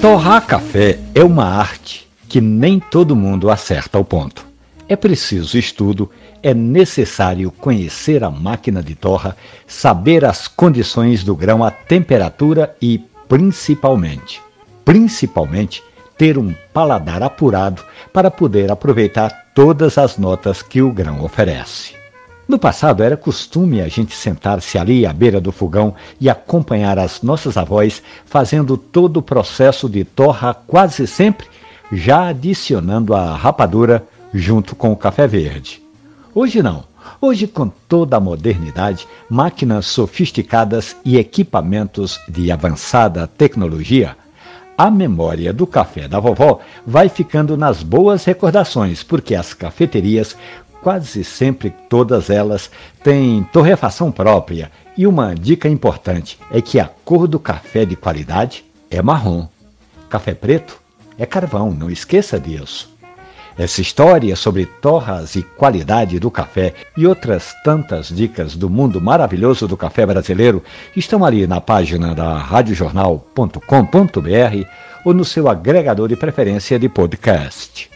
Torrar café é uma arte que nem todo mundo acerta ao ponto. É preciso estudo, é necessário conhecer a máquina de torra, saber as condições do grão, a temperatura e, principalmente, principalmente, ter um paladar apurado para poder aproveitar todas as notas que o grão oferece. No passado era costume a gente sentar-se ali à beira do fogão e acompanhar as nossas avós fazendo todo o processo de torra quase sempre, já adicionando a rapadura junto com o café verde. Hoje não. Hoje, com toda a modernidade, máquinas sofisticadas e equipamentos de avançada tecnologia, a memória do café da vovó vai ficando nas boas recordações, porque as cafeterias quase sempre todas elas têm torrefação própria. E uma dica importante é que a cor do café de qualidade é marrom. Café preto é carvão, não esqueça disso. Essa história sobre torras e qualidade do café e outras tantas dicas do mundo maravilhoso do café brasileiro estão ali na página da radiojornal.com.br ou no seu agregador de preferência de podcast.